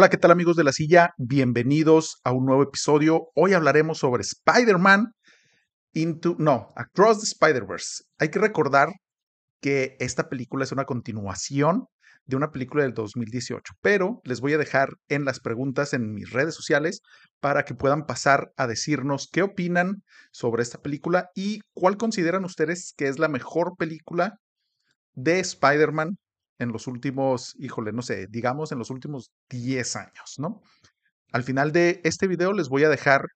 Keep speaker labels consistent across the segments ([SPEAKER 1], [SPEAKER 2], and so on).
[SPEAKER 1] Hola, ¿qué tal amigos de la silla? Bienvenidos a un nuevo episodio. Hoy hablaremos sobre Spider-Man Into, no, Across the Spider-Verse. Hay que recordar que esta película es una continuación de una película del 2018, pero les voy a dejar en las preguntas en mis redes sociales para que puedan pasar a decirnos qué opinan sobre esta película y cuál consideran ustedes que es la mejor película de Spider-Man en los últimos, híjole, no sé, digamos en los últimos 10 años, ¿no? Al final de este video les voy a dejar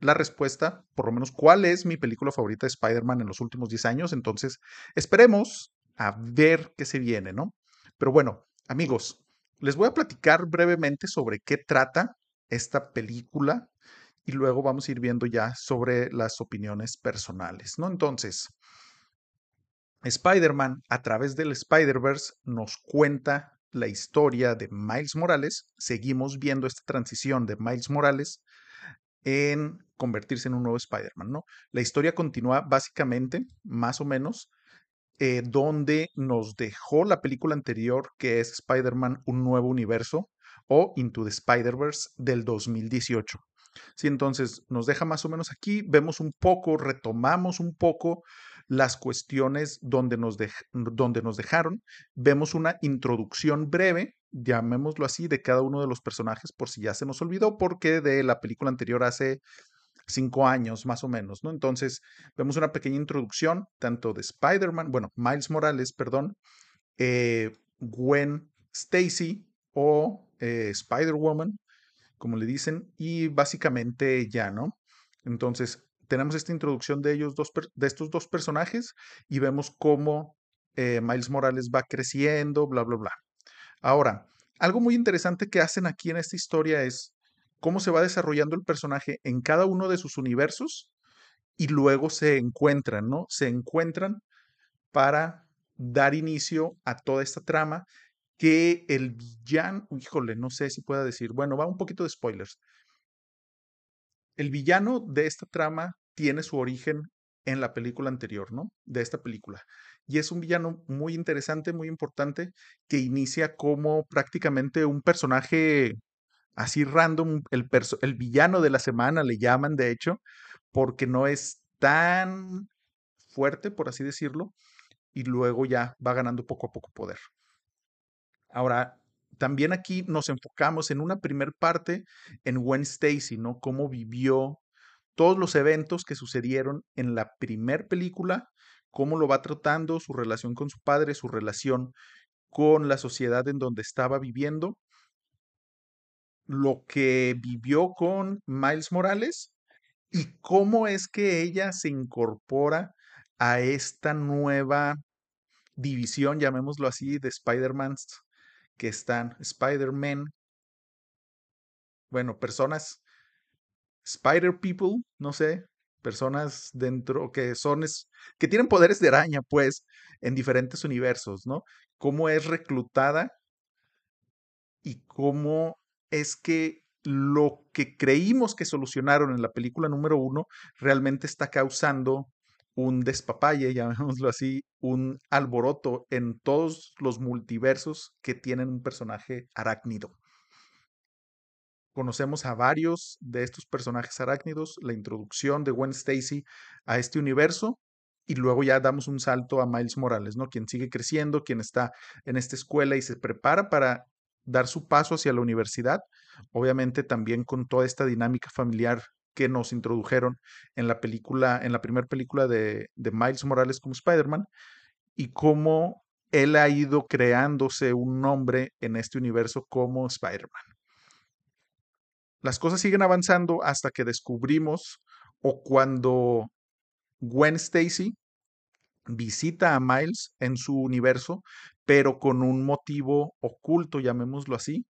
[SPEAKER 1] la respuesta, por lo menos cuál es mi película favorita de Spider-Man en los últimos 10 años, entonces esperemos a ver qué se viene, ¿no? Pero bueno, amigos, les voy a platicar brevemente sobre qué trata esta película y luego vamos a ir viendo ya sobre las opiniones personales, ¿no? Entonces, Spider-Man a través del Spider-Verse nos cuenta la historia de Miles Morales. Seguimos viendo esta transición de Miles Morales en convertirse en un nuevo Spider-Man, ¿no? La historia continúa básicamente, más o menos, eh, donde nos dejó la película anterior, que es Spider-Man, un nuevo universo, o Into the Spider-Verse del 2018. Sí, entonces nos deja más o menos aquí, vemos un poco, retomamos un poco las cuestiones donde nos, donde nos dejaron, vemos una introducción breve, llamémoslo así, de cada uno de los personajes por si ya se nos olvidó, porque de la película anterior hace cinco años más o menos, ¿no? Entonces vemos una pequeña introducción tanto de Spider-Man, bueno, Miles Morales, perdón, eh, Gwen Stacy o eh, Spider-Woman, como le dicen, y básicamente ya, ¿no? Entonces, tenemos esta introducción de ellos dos, de estos dos personajes y vemos cómo eh, Miles Morales va creciendo, bla, bla, bla. Ahora, algo muy interesante que hacen aquí en esta historia es cómo se va desarrollando el personaje en cada uno de sus universos y luego se encuentran, ¿no? Se encuentran para dar inicio a toda esta trama que el villano, híjole, no sé si pueda decir, bueno, va un poquito de spoilers. El villano de esta trama tiene su origen en la película anterior, ¿no? De esta película. Y es un villano muy interesante, muy importante, que inicia como prácticamente un personaje así random, el, el villano de la semana le llaman, de hecho, porque no es tan fuerte, por así decirlo, y luego ya va ganando poco a poco poder. Ahora, también aquí nos enfocamos en una primer parte en Gwen Stacy, ¿no? Cómo vivió todos los eventos que sucedieron en la primer película, cómo lo va tratando, su relación con su padre, su relación con la sociedad en donde estaba viviendo, lo que vivió con Miles Morales y cómo es que ella se incorpora a esta nueva división, llamémoslo así, de Spider-Man que están Spider-Man, bueno, personas, Spider People, no sé, personas dentro que son, que tienen poderes de araña, pues, en diferentes universos, ¿no? Cómo es reclutada y cómo es que lo que creímos que solucionaron en la película número uno realmente está causando un despapalle, llamémoslo así, un alboroto en todos los multiversos que tienen un personaje arácnido. Conocemos a varios de estos personajes arácnidos, la introducción de Gwen Stacy a este universo y luego ya damos un salto a Miles Morales, ¿no? Quien sigue creciendo, quien está en esta escuela y se prepara para dar su paso hacia la universidad, obviamente también con toda esta dinámica familiar que nos introdujeron en la película, en la primera película de, de Miles Morales como Spider-Man, y cómo él ha ido creándose un nombre en este universo como Spider-Man. Las cosas siguen avanzando hasta que descubrimos o cuando Gwen Stacy visita a Miles en su universo, pero con un motivo oculto, llamémoslo así,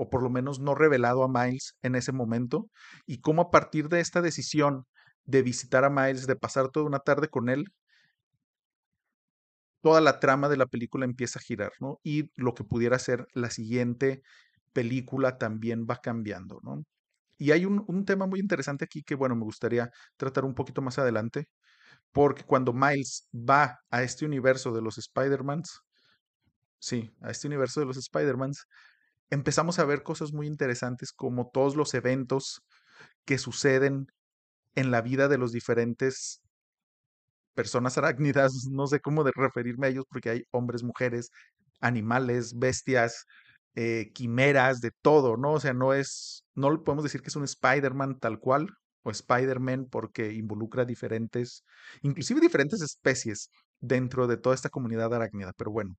[SPEAKER 1] o por lo menos no revelado a Miles en ese momento, y cómo a partir de esta decisión de visitar a Miles, de pasar toda una tarde con él, toda la trama de la película empieza a girar, ¿no? Y lo que pudiera ser la siguiente película también va cambiando, ¿no? Y hay un, un tema muy interesante aquí que, bueno, me gustaría tratar un poquito más adelante, porque cuando Miles va a este universo de los Spider-Mans, sí, a este universo de los Spider-Mans, empezamos a ver cosas muy interesantes como todos los eventos que suceden en la vida de los diferentes personas arácnidas, no sé cómo de referirme a ellos porque hay hombres, mujeres, animales, bestias, eh, quimeras, de todo, ¿no? O sea, no es, no podemos decir que es un Spider-Man tal cual o Spider-Man porque involucra diferentes, inclusive diferentes especies dentro de toda esta comunidad arácnida, pero bueno.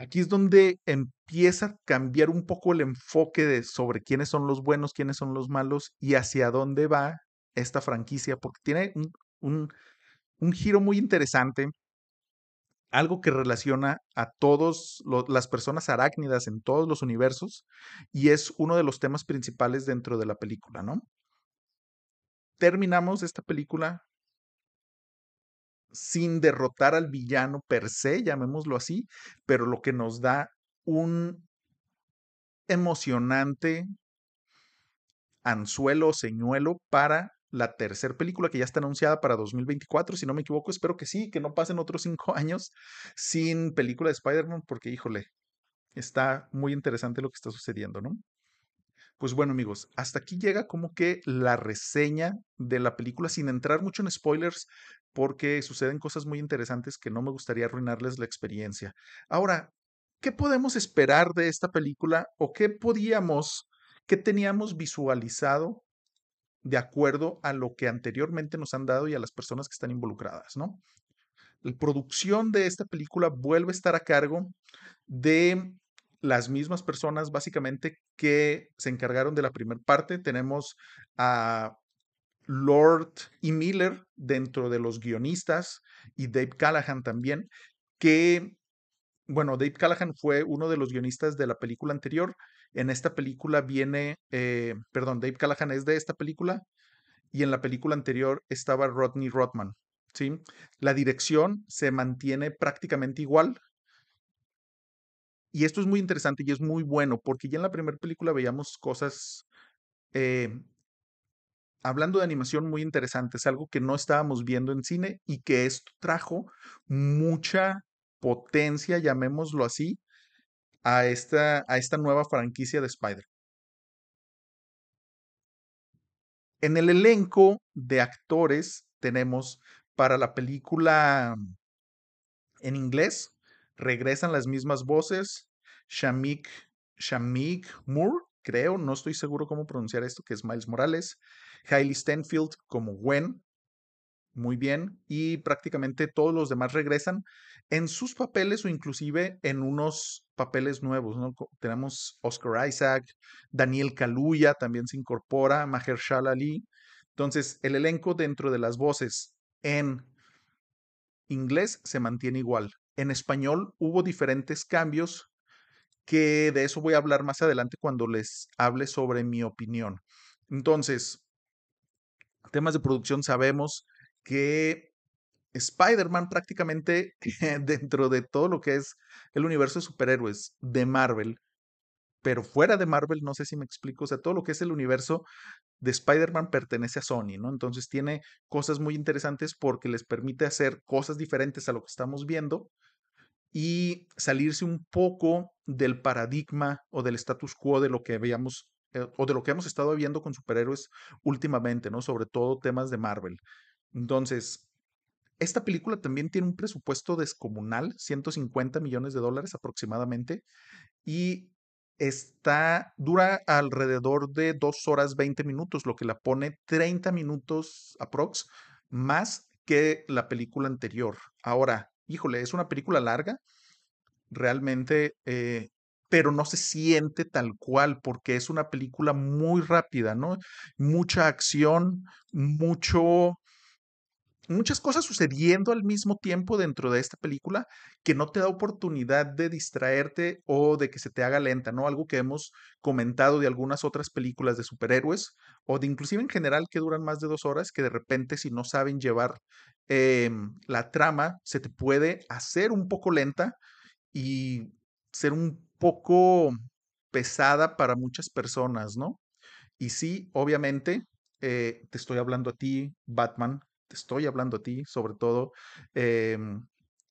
[SPEAKER 1] Aquí es donde empieza a cambiar un poco el enfoque de sobre quiénes son los buenos, quiénes son los malos y hacia dónde va esta franquicia, porque tiene un, giro muy interesante, algo que relaciona a todas las personas arácnidas en todos los universos y es uno de los temas principales dentro de la película, ¿no? Terminamos esta película sin derrotar al villano per se, llamémoslo así, pero lo que nos da un emocionante anzuelo o señuelo para la tercera película que ya está anunciada para 2024, si no me equivoco, espero que sí, que no pasen otros cinco años sin película de Spider-Man, porque híjole, está muy interesante lo que está sucediendo, ¿no? Pues bueno amigos, hasta aquí llega como que la reseña de la película sin entrar mucho en spoilers porque suceden cosas muy interesantes que no me gustaría arruinarles la experiencia. Ahora, ¿qué podemos esperar de esta película o qué podíamos, qué teníamos visualizado de acuerdo a lo que anteriormente nos han dado y a las personas que están involucradas, ¿no? La producción de esta película vuelve a estar a cargo de las mismas personas básicamente que se encargaron de la primera parte. Tenemos a Lord y Miller dentro de los guionistas y Dave Callahan también, que, bueno, Dave Callahan fue uno de los guionistas de la película anterior. En esta película viene, eh, perdón, Dave Callahan es de esta película y en la película anterior estaba Rodney Rodman. ¿sí? La dirección se mantiene prácticamente igual. Y esto es muy interesante y es muy bueno porque ya en la primera película veíamos cosas, eh, hablando de animación, muy interesantes, algo que no estábamos viendo en cine y que esto trajo mucha potencia, llamémoslo así, a esta, a esta nueva franquicia de Spider. En el elenco de actores tenemos para la película en inglés regresan las mismas voces. Shamik, Shamik Moore, creo, no estoy seguro cómo pronunciar esto, que es Miles Morales. Hailey Stenfield como Gwen, muy bien. Y prácticamente todos los demás regresan en sus papeles o inclusive en unos papeles nuevos. ¿no? Tenemos Oscar Isaac, Daniel Kaluuya también se incorpora, Mahershala Ali. Entonces, el elenco dentro de las voces en inglés se mantiene igual. En español hubo diferentes cambios que de eso voy a hablar más adelante cuando les hable sobre mi opinión. Entonces, temas de producción sabemos que Spider-Man prácticamente dentro de todo lo que es el universo de superhéroes de Marvel, pero fuera de Marvel, no sé si me explico, o sea, todo lo que es el universo de Spider-Man pertenece a Sony, ¿no? Entonces tiene cosas muy interesantes porque les permite hacer cosas diferentes a lo que estamos viendo y salirse un poco del paradigma o del status quo de lo que veíamos eh, o de lo que hemos estado viendo con superhéroes últimamente, ¿no? Sobre todo temas de Marvel. Entonces, esta película también tiene un presupuesto descomunal, 150 millones de dólares aproximadamente, y está, dura alrededor de 2 horas 20 minutos, lo que la pone 30 minutos aprox más que la película anterior. Ahora, híjole, es una película larga, realmente, eh, pero no se siente tal cual porque es una película muy rápida, ¿no? Mucha acción, mucho, muchas cosas sucediendo al mismo tiempo dentro de esta película que no te da oportunidad de distraerte o de que se te haga lenta, ¿no? Algo que hemos comentado de algunas otras películas de superhéroes o de inclusive en general que duran más de dos horas, que de repente si no saben llevar em, la trama, se te puede hacer un poco lenta y ser un poco pesada para muchas personas, ¿no? Y sí, obviamente, eh, te estoy hablando a ti, Batman, te estoy hablando a ti, sobre todo. Em,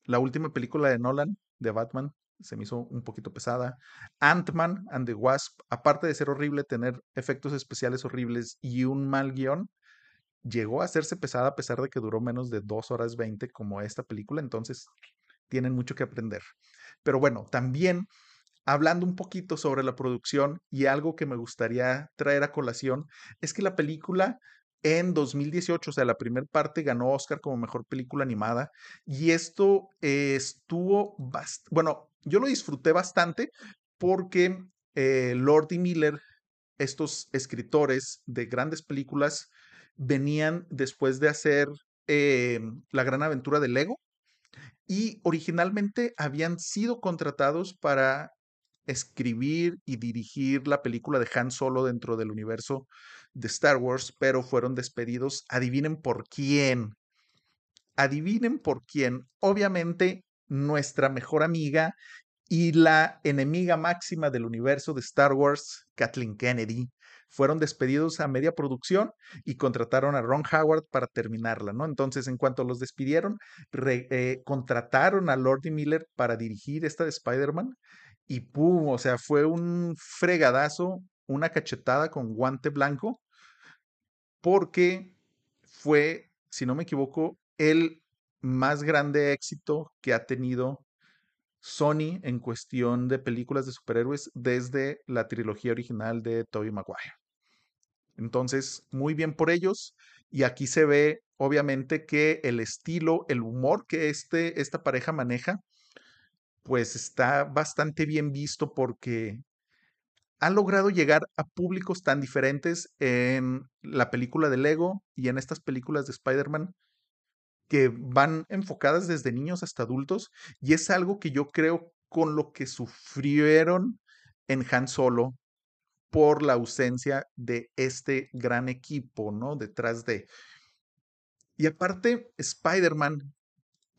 [SPEAKER 1] la última película de Nolan, de Batman, se me hizo un poquito pesada. Ant-Man and the Wasp, aparte de ser horrible, tener efectos especiales horribles y un mal guion, llegó a hacerse pesada a pesar de que duró menos de 2 horas 20 como esta película, entonces tienen mucho que aprender. Pero bueno, también hablando un poquito sobre la producción y algo que me gustaría traer a colación, es que la película en 2018, o sea, la primera parte ganó Oscar como mejor película animada y esto estuvo, bueno, yo lo disfruté bastante porque eh, Lord y Miller, estos escritores de grandes películas, venían después de hacer eh, La Gran Aventura de Lego y originalmente habían sido contratados para escribir y dirigir la película de Han Solo dentro del universo de Star Wars, pero fueron despedidos. Adivinen por quién. Adivinen por quién. Obviamente, nuestra mejor amiga y la enemiga máxima del universo de Star Wars, Kathleen Kennedy, fueron despedidos a media producción y contrataron a Ron Howard para terminarla, ¿no? Entonces, en cuanto los despidieron, eh, contrataron a Lordy Miller para dirigir esta de Spider-Man y ¡pum! O sea, fue un fregadazo, una cachetada con guante blanco, porque fue, si no me equivoco, el más grande éxito que ha tenido Sony en cuestión de películas de superhéroes desde la trilogía original de Tobey Maguire. Entonces, muy bien por ellos. Y aquí se ve, obviamente, que el estilo, el humor que este, esta pareja maneja, pues está bastante bien visto porque ha logrado llegar a públicos tan diferentes en la película de Lego y en estas películas de Spider-Man que van enfocadas desde niños hasta adultos y es algo que yo creo con lo que sufrieron en Han Solo por la ausencia de este gran equipo, ¿no? Detrás de... Y aparte, Spider-Man,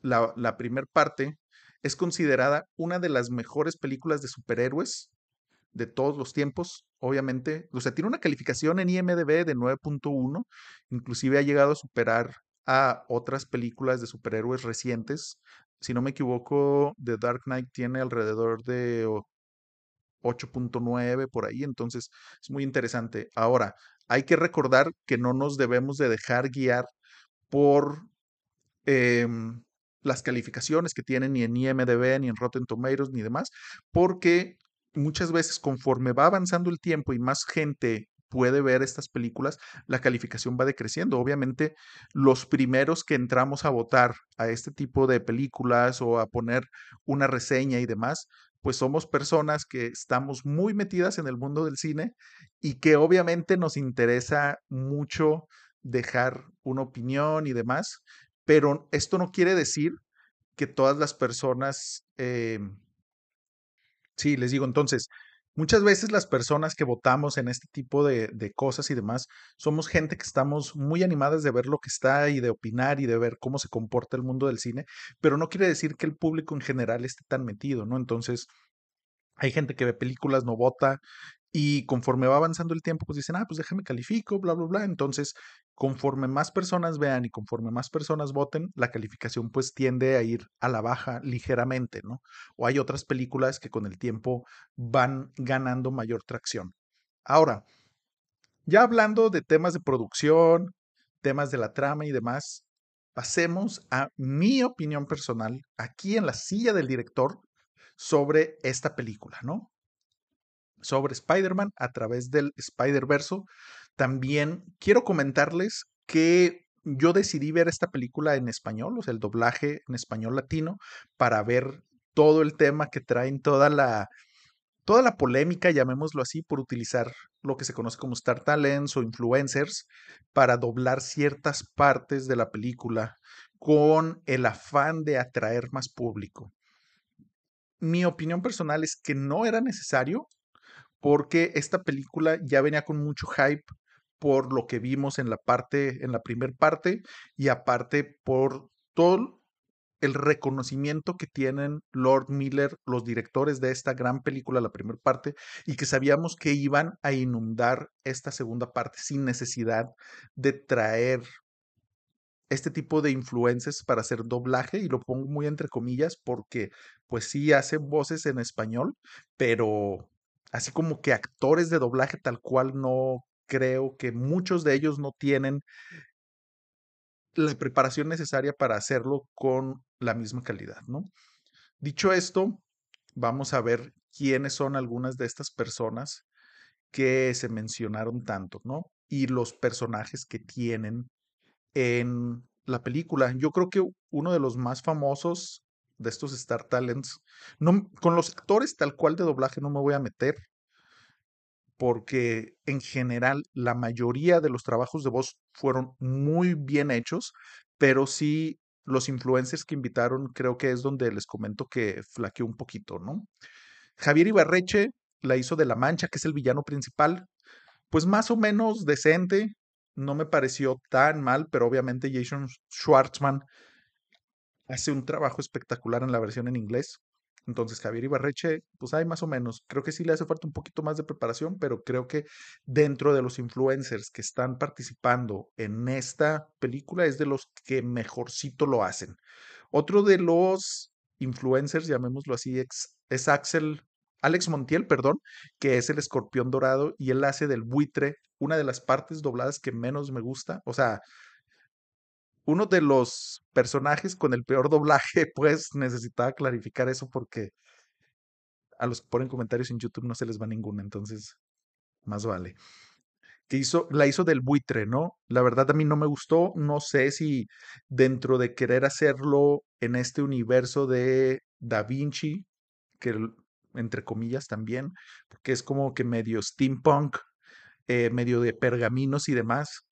[SPEAKER 1] la, la primera parte, es considerada una de las mejores películas de superhéroes de todos los tiempos, obviamente. O sea, tiene una calificación en IMDB de 9.1, inclusive ha llegado a superar a otras películas de superhéroes recientes. Si no me equivoco, The Dark Knight tiene alrededor de 8.9 por ahí, entonces es muy interesante. Ahora, hay que recordar que no nos debemos de dejar guiar por em, las calificaciones que tienen ni en IMDB, ni en Rotten Tomatoes, ni demás, porque muchas veces conforme va avanzando el tiempo y más gente puede ver estas películas, la calificación va decreciendo. Obviamente, los primeros que entramos a votar a este tipo de películas o a poner una reseña y demás, pues somos personas que estamos muy metidas en el mundo del cine y que obviamente nos interesa mucho dejar una opinión y demás, pero esto no quiere decir que todas las personas, em, sí, les digo, entonces, muchas veces las personas que votamos en este tipo de, de, cosas y demás, somos gente que estamos muy animadas de ver lo que está y de opinar y de ver cómo se comporta el mundo del cine, pero no quiere decir que el público en general esté tan metido, ¿no? Entonces, hay gente que ve películas, no vota, y conforme va avanzando el tiempo, pues dicen, ah, pues déjame califico, bla, bla, bla. Entonces, conforme más personas vean y conforme más personas voten, la calificación pues tiende a ir a la baja ligeramente, ¿no? O hay otras películas que con el tiempo van ganando mayor tracción. Ahora, ya hablando de temas de producción, temas de la trama y demás, pasemos a mi opinión personal aquí en la silla del director sobre esta película, ¿no? sobre Spider-Man a través del Spider-Verso. También quiero comentarles que yo decidí ver esta película en español, o sea, el doblaje en español latino, para ver todo el tema que traen, toda la, toda la polémica, llamémoslo así, por utilizar lo que se conoce como Star Talents o influencers para doblar ciertas partes de la película con el afán de atraer más público. Mi opinión personal es que no era necesario, porque esta película ya venía con mucho hype por lo que vimos en la parte, en la primera parte, y aparte por todo el reconocimiento que tienen Lord Miller, los directores de esta gran película, la primera parte, y que sabíamos que iban a inundar esta segunda parte sin necesidad de traer este tipo de influencers para hacer doblaje y lo pongo muy entre comillas porque pues sí hacen voces en español, pero así como que actores de doblaje tal cual no creo que muchos de ellos no tienen la preparación necesaria para hacerlo con la misma calidad, ¿no? Dicho esto, vamos a ver quiénes son algunas de estas personas que se mencionaron tanto, ¿no? Y los personajes que tienen en la película. Yo creo que uno de los más famosos de estos Star Talents, no, con los actores tal cual de doblaje no me voy a meter, porque en general la mayoría de los trabajos de voz fueron muy bien hechos, pero sí los influencers que invitaron creo que es donde les comento que flaqueó un poquito, ¿no? Javier Ibarreche la hizo de La Mancha, que es el villano principal, pues más o menos decente, no me pareció tan mal, pero obviamente Jason Schwartzman hace un trabajo espectacular en la versión en inglés. Entonces, Javier Ibarreche, pues hay más o menos. Creo que sí le hace falta un poquito más de preparación, pero creo que dentro de los influencers que están participando en esta película es de los que mejorcito lo hacen. Otro de los influencers, llamémoslo así, es Axel, Alex Montiel, perdón, que es el escorpión dorado y él hace del buitre una de las partes dobladas que menos me gusta. O sea, uno de los personajes con el peor doblaje, pues necesitaba clarificar eso porque a los que ponen comentarios en YouTube no se les va ninguna, entonces más vale. Que hizo, la hizo del buitre, ¿no? La verdad a mí no me gustó, no sé si dentro de querer hacerlo en este universo de Da Vinci, que entre comillas también, porque es como que medio steampunk, eh, medio de pergaminos y demás,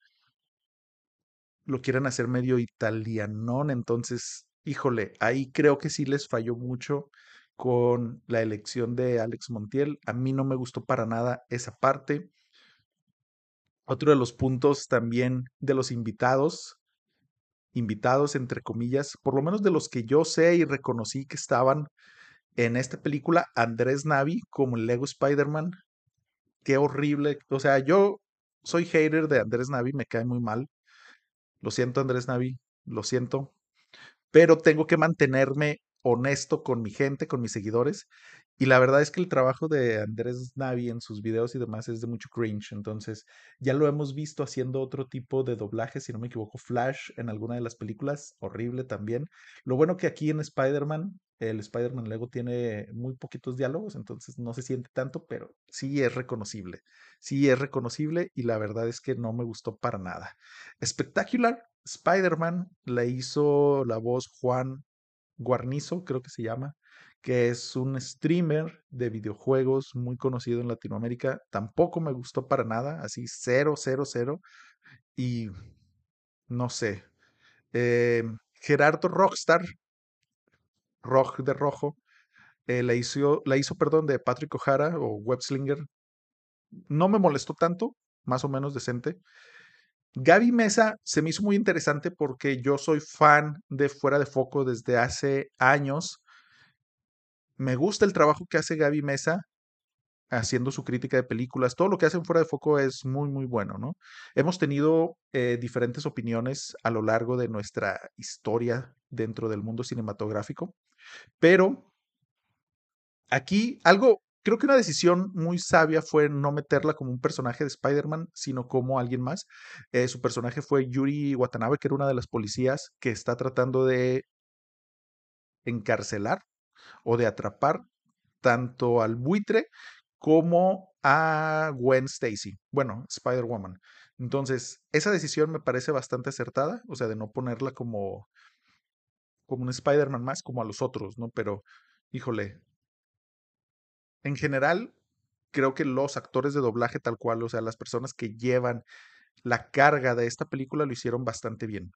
[SPEAKER 1] lo quieran hacer medio italianón, entonces, híjole, ahí creo que sí les falló mucho con la elección de Alex Montiel. A mí no me gustó para nada esa parte. Otro de los puntos también de los invitados, invitados entre comillas, por lo menos de los que yo sé y reconocí que estaban en esta película, Andrés Navi como el Lego Spider-Man. Qué horrible. O sea, yo soy hater de Andrés Navi, me cae muy mal. Lo siento, Andrés Navi, lo siento. Pero tengo que mantenerme honesto con mi gente, con mis seguidores. Y la verdad es que el trabajo de Andrés Navi en sus videos y demás es de mucho cringe. Entonces, ya lo hemos visto haciendo otro tipo de doblaje, si no me equivoco, Flash en alguna de las películas, horrible también. Lo bueno que aquí en Spider-Man, el Spider-Man Lego tiene muy poquitos diálogos, entonces no se siente tanto, pero sí es reconocible. Sí es reconocible y la verdad es que no me gustó para nada. Spectacular Spider-Man la hizo la voz Juan Guarnizo, creo que se llama que es un streamer de videojuegos muy conocido en Latinoamérica. Tampoco me gustó para nada, así cero, cero, cero. Y no sé. Eh, Gerardo Rockstar, De Rojo, eh, la, hizo, la hizo, perdón, de Patrick O'Hara o Webslinger. No me molestó tanto, más o menos decente. Gaby Mesa se me hizo muy interesante porque yo soy fan de Fuera de Foco desde hace años me gusta el trabajo que hace Gaby Mesa haciendo su crítica de películas. Todo lo que hacen fuera de foco es muy, muy bueno, ¿no? Hemos tenido eh, diferentes opiniones a lo largo de nuestra historia dentro del mundo cinematográfico, pero aquí algo, creo que una decisión muy sabia fue no meterla como un personaje de Spider-Man, sino como alguien más. Eh, su personaje fue Yuri Watanabe, que era una de las policías que está tratando de encarcelar o de atrapar tanto al buitre como a Gwen Stacy, bueno, Spider-Woman. Entonces, esa decisión me parece bastante acertada, o sea, de no ponerla como, como un Spider-Man más, como a los otros, ¿no? Pero, híjole, en general, creo que los actores de doblaje tal cual, o sea, las personas que llevan la carga de esta película lo hicieron bastante bien.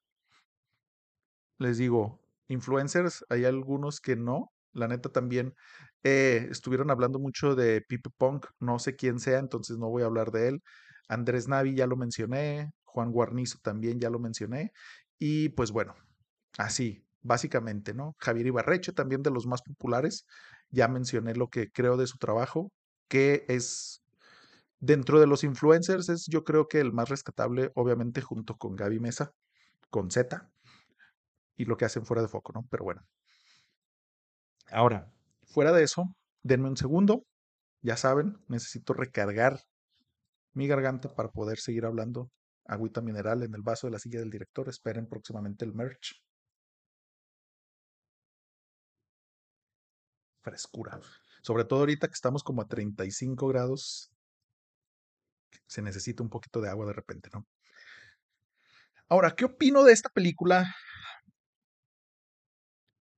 [SPEAKER 1] Les digo, influencers, hay algunos que no, la neta también eh, estuvieron hablando mucho de Pipe Punk, no sé quién sea, entonces no voy a hablar de él. Andrés Navi ya lo mencioné, Juan Guarnizo también ya lo mencioné. Y pues bueno, así, básicamente, ¿no? Javier Ibarreche, también de los más populares, ya mencioné lo que creo de su trabajo, que es dentro de los influencers, es yo creo que el más rescatable, obviamente, junto con Gaby Mesa, con Z. y lo que hacen fuera de foco, ¿no? Pero bueno. Ahora, fuera de eso, denme un segundo. Ya saben, necesito recargar mi garganta para poder seguir hablando. Agüita mineral en el vaso de la silla del director. Esperen próximamente el merch. Frescura. Sobre todo ahorita que estamos como a 35 grados, se necesita un poquito de agua de repente, ¿no? Ahora, ¿qué opino de esta película?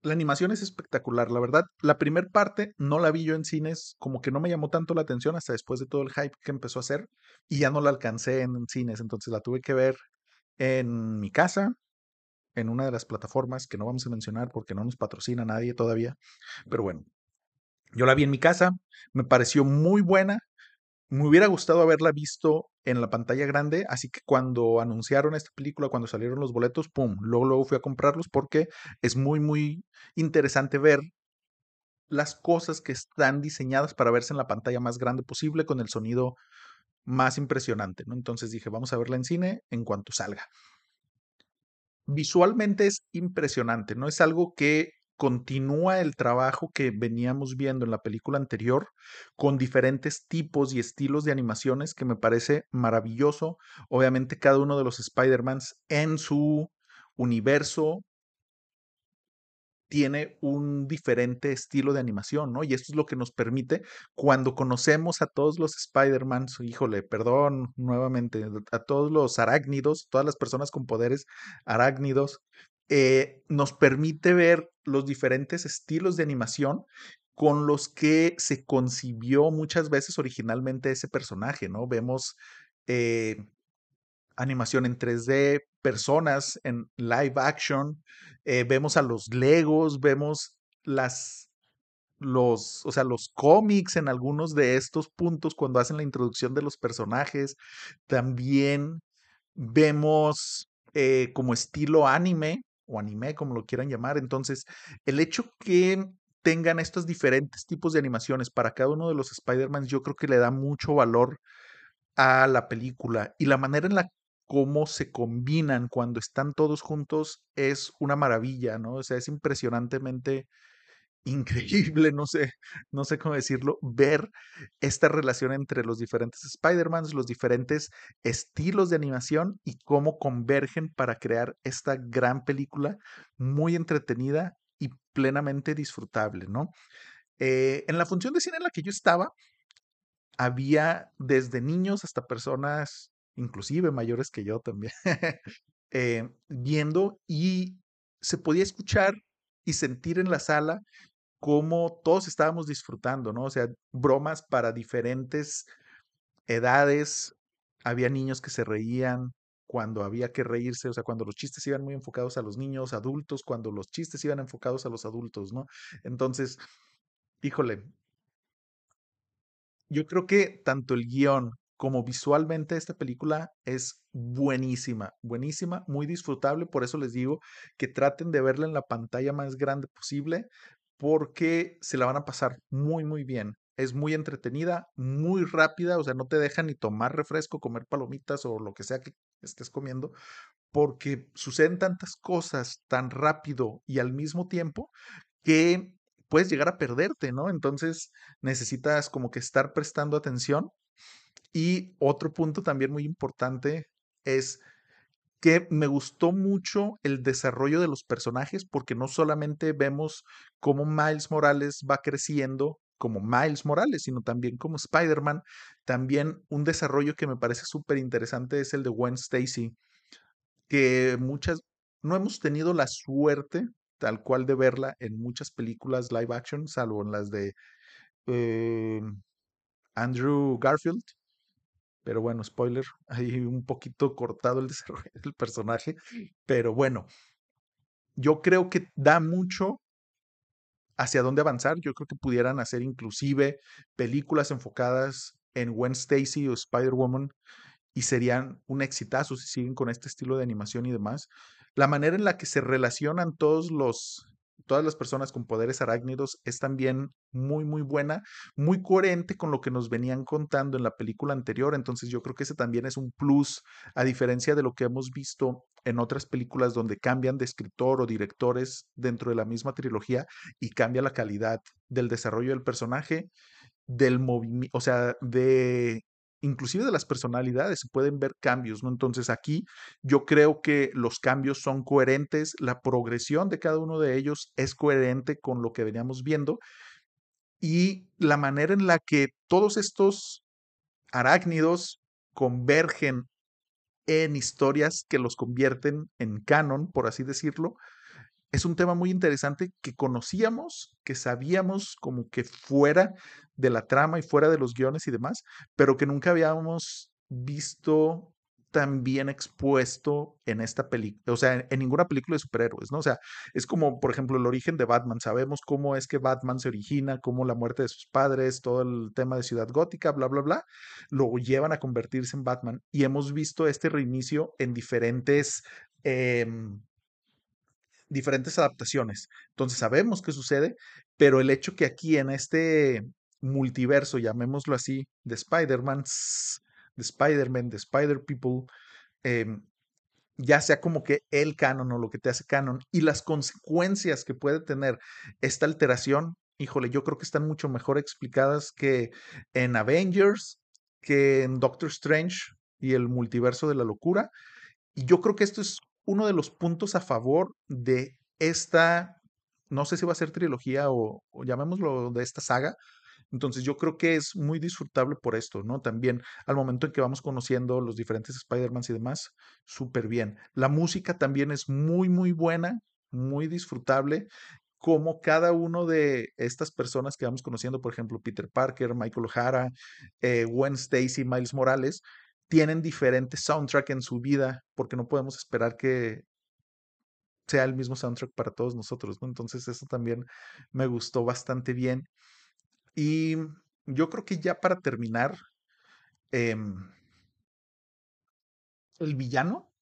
[SPEAKER 1] La animación es espectacular, la verdad. La primera parte no la vi yo en cines, como que no me llamó tanto la atención hasta después de todo el hype que empezó a hacer y ya no la alcancé en cines, entonces la tuve que ver en mi casa, en una de las plataformas que no vamos a mencionar porque no nos patrocina nadie todavía, pero bueno, yo la vi en mi casa, me pareció muy buena, me hubiera gustado haberla visto en la pantalla grande, así que cuando anunciaron esta película, cuando salieron los boletos, pum, luego, luego fui a comprarlos porque es muy, muy interesante ver las cosas que están diseñadas para verse en la pantalla más grande posible con el sonido más impresionante, ¿no? Entonces dije, vamos a verla en cine en cuanto salga. Visualmente es impresionante, ¿no? Es algo que continúa el trabajo que veníamos viendo en la película anterior con diferentes tipos y estilos de animaciones que me parece maravilloso. Obviamente cada uno de los Spider-Mans en su universo tiene un diferente estilo de animación, ¿no? Y esto es lo que nos permite cuando conocemos a todos los Spider-Man, híjole, perdón nuevamente, a todos los arácnidos, todas las personas con poderes arácnidos, eh, nos permite ver los diferentes estilos de animación con los que se concibió muchas veces originalmente ese personaje, ¿no? Vemos eh, animación en 3D, personas en live action, eh, vemos a los Legos, vemos las los, o sea, los cómics en algunos de estos puntos cuando hacen la introducción de los personajes. También vemos como estilo anime o anime, como lo quieran llamar. Entonces, el hecho que tengan estos diferentes tipos de animaciones para cada uno de los Spider-Man, yo creo que le da mucho valor a la película y la manera en la cómo se combinan cuando están todos juntos es una maravilla, ¿no? O sea, es impresionantemente increíble, no sé, no sé cómo decirlo, ver esta relación entre los diferentes Spider-Mans, los diferentes estilos de animación y cómo convergen para crear esta gran película muy entretenida y plenamente disfrutable, ¿no? Eh, en la función de cine en la que yo estaba, había desde niños hasta personas, inclusive mayores que yo también, eh, viendo y se podía escuchar y sentir en la sala cómo todos estábamos disfrutando, ¿no? O sea, bromas para diferentes edades. Había niños que se reían cuando había que reírse, o sea, cuando los chistes iban muy enfocados a los niños, adultos, cuando los chistes iban enfocados a los adultos, ¿no? Entonces, híjole, yo creo que tanto el guion como visualmente esta película es buenísima, buenísima, muy disfrutable, por eso les digo que traten de verla en la pantalla más grande posible, porque se la van a pasar muy, muy bien. Es muy entretenida, muy rápida, o sea, no te deja ni tomar refresco, comer palomitas o lo que sea que estés comiendo, porque suceden tantas cosas tan rápido y al mismo tiempo que puedes llegar a perderte, ¿no? Entonces necesitas como que estar prestando atención. Y otro punto también muy importante es que me gustó mucho el desarrollo de los personajes porque no solamente vemos cómo Miles Morales va creciendo como Miles Morales, sino también como Spider-Man. También un desarrollo que me parece súper interesante es el de Gwen Stacy, que muchas, no hemos tenido la suerte tal cual de verla en muchas películas live action, salvo en las de eh, Andrew Garfield, pero bueno, spoiler, hay un poquito cortado el desarrollo del personaje, pero bueno, yo creo que da mucho hacia dónde avanzar. Yo creo que pudieran hacer inclusive películas enfocadas en Gwen Stacy o Spider-Woman y serían un exitazo si siguen con este estilo de animación y demás. La manera en la que se relacionan todos los todas las personas con poderes arácnidos es también muy, muy buena, muy coherente con lo que nos venían contando en la película anterior. Entonces yo creo que ese también es un plus, a diferencia de lo que hemos visto en otras películas donde cambian de escritor o directores dentro de la misma trilogía y cambia la calidad del desarrollo del personaje, del movimiento, o sea, de inclusive de las personalidades se pueden ver cambios, ¿no? Entonces aquí yo creo que los cambios son coherentes, la progresión de cada uno de ellos es coherente con lo que veníamos viendo y la manera en la que todos estos arácnidos convergen en historias que los convierten en canon, por así decirlo, es un tema muy interesante que conocíamos, que sabíamos como que fuera de la trama y fuera de los guiones y demás, pero que nunca habíamos visto tan bien expuesto en esta película, o sea, en, ninguna película de superhéroes, ¿no? O sea, es como, por ejemplo, el origen de Batman. Sabemos cómo es que Batman se origina, cómo la muerte de sus padres, todo el tema de Ciudad Gótica, bla, bla, bla, lo llevan a convertirse en Batman. Y hemos visto este reinicio en diferentes... Em, diferentes adaptaciones. Entonces sabemos qué sucede, pero el hecho que aquí en este multiverso, llamémoslo así, de Spider-Man, de Spider-Man, de Spider-People, em, ya sea como que el canon o lo que te hace canon y las consecuencias que puede tener esta alteración, híjole, yo creo que están mucho mejor explicadas que en Avengers, que en Doctor Strange y el multiverso de la locura. Y yo creo que esto es uno de los puntos a favor de esta, no sé si va a ser trilogía o, llamémoslo de esta saga. Entonces yo creo que es muy disfrutable por esto, ¿no? También al momento en que vamos conociendo los diferentes Spider-Mans y demás, súper bien. La música también es muy, muy buena, muy disfrutable como cada uno de estas personas que vamos conociendo, por ejemplo, Peter Parker, Michael O'Hara, eh, Gwen Stacy, Miles Morales, tienen diferentes soundtrack en su vida, porque no podemos esperar que sea el mismo soundtrack para todos nosotros, ¿no? Entonces eso también me gustó bastante bien. Y yo creo que ya para terminar, em, el villano,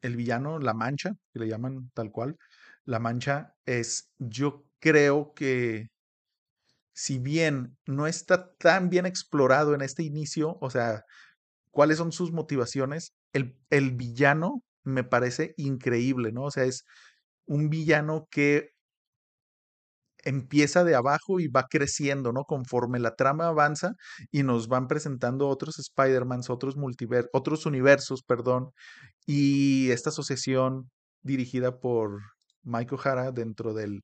[SPEAKER 1] el villano, la mancha, que le llaman tal cual, la mancha es, yo creo que si bien no está tan bien explorado en este inicio, o sea, cuáles son sus motivaciones. El, el villano me parece increíble, ¿no? O sea, es un villano que empieza de abajo y va creciendo, ¿no? Conforme la trama avanza y nos van presentando otros Spider-Mans, otros otros universos, perdón, y esta asociación dirigida por Mike O'Hara dentro del,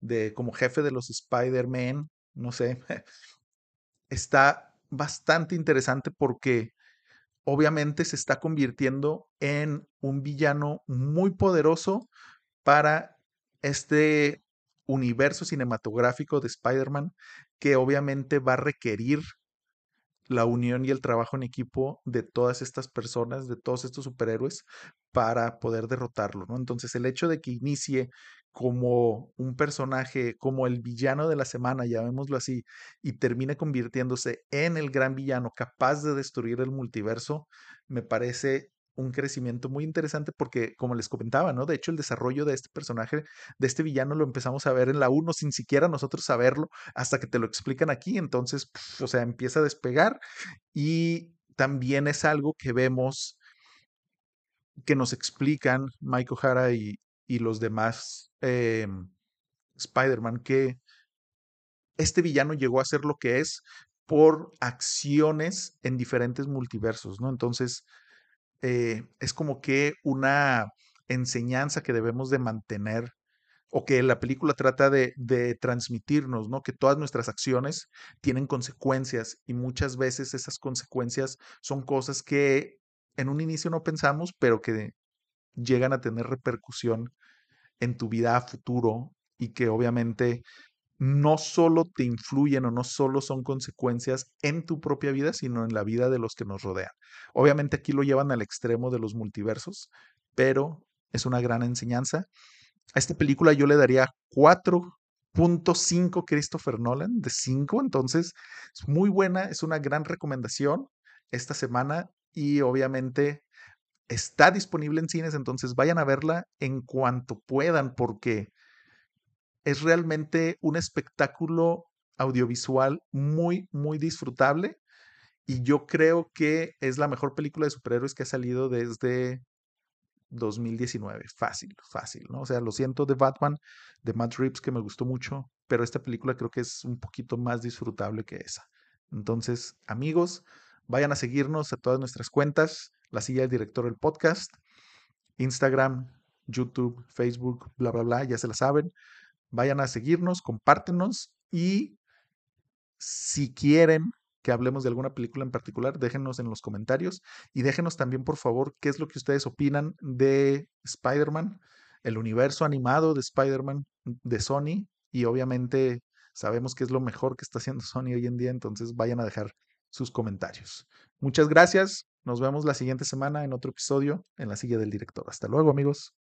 [SPEAKER 1] de como jefe de los Spider-Man, no sé, está bastante interesante porque obviamente se está convirtiendo en un villano muy poderoso para este universo cinematográfico de Spider-Man que obviamente va a requerir la unión y el trabajo en equipo de todas estas personas, de todos estos superhéroes, para poder derrotarlo, ¿no? Entonces, el hecho de que inicie como un personaje, como el villano de la semana, llamémoslo así, y termine convirtiéndose en el gran villano capaz de destruir el multiverso, me parece un crecimiento muy interesante porque, como les comentaba, ¿no? De hecho, el desarrollo de este personaje, de este villano, lo empezamos a ver en la 1 sin siquiera nosotros saberlo, hasta que te lo explican aquí. Entonces, o sea, empieza a despegar y también es algo que vemos que nos explican Mike O'Hara y, y los demás em, Spider-Man, que este villano llegó a ser lo que es por acciones en diferentes multiversos, ¿no? Entonces, eh, es como que una enseñanza que debemos de mantener o que la película trata de, de, transmitirnos, ¿no? Que todas nuestras acciones tienen consecuencias y muchas veces esas consecuencias son cosas que en un inicio no pensamos, pero que llegan a tener repercusión en tu vida futuro y que obviamente no solo te influyen o no solo son consecuencias en tu propia vida, sino en la vida de los que nos rodean. Obviamente aquí lo llevan al extremo de los multiversos, pero es una gran enseñanza. A esta película yo le daría 4.5 Christopher Nolan de 5, entonces es muy buena, es una gran recomendación esta semana y obviamente está disponible en cines, entonces vayan a verla en cuanto puedan porque es realmente un espectáculo audiovisual muy, muy disfrutable. Y yo creo que es la mejor película de superhéroes que ha salido desde 2019. Fácil, fácil, ¿no? O sea, lo siento de Batman, de Matt Reeves, que me gustó mucho, pero esta película creo que es un poquito más disfrutable que esa. Entonces, amigos, vayan a seguirnos a todas nuestras cuentas, la silla del director del podcast, Instagram, YouTube, Facebook, bla, bla, bla, ya se la saben. Vayan a seguirnos, compártenos y si quieren que hablemos de alguna película en particular, déjenos en los comentarios y déjenos también, por favor, qué es lo que ustedes opinan de Spider-Man, el universo animado de Spider-Man de Sony y obviamente sabemos que es lo mejor que está haciendo Sony hoy en día, entonces vayan a dejar sus comentarios. Muchas gracias, nos vemos la siguiente semana en otro episodio en la silla del director. Hasta luego amigos.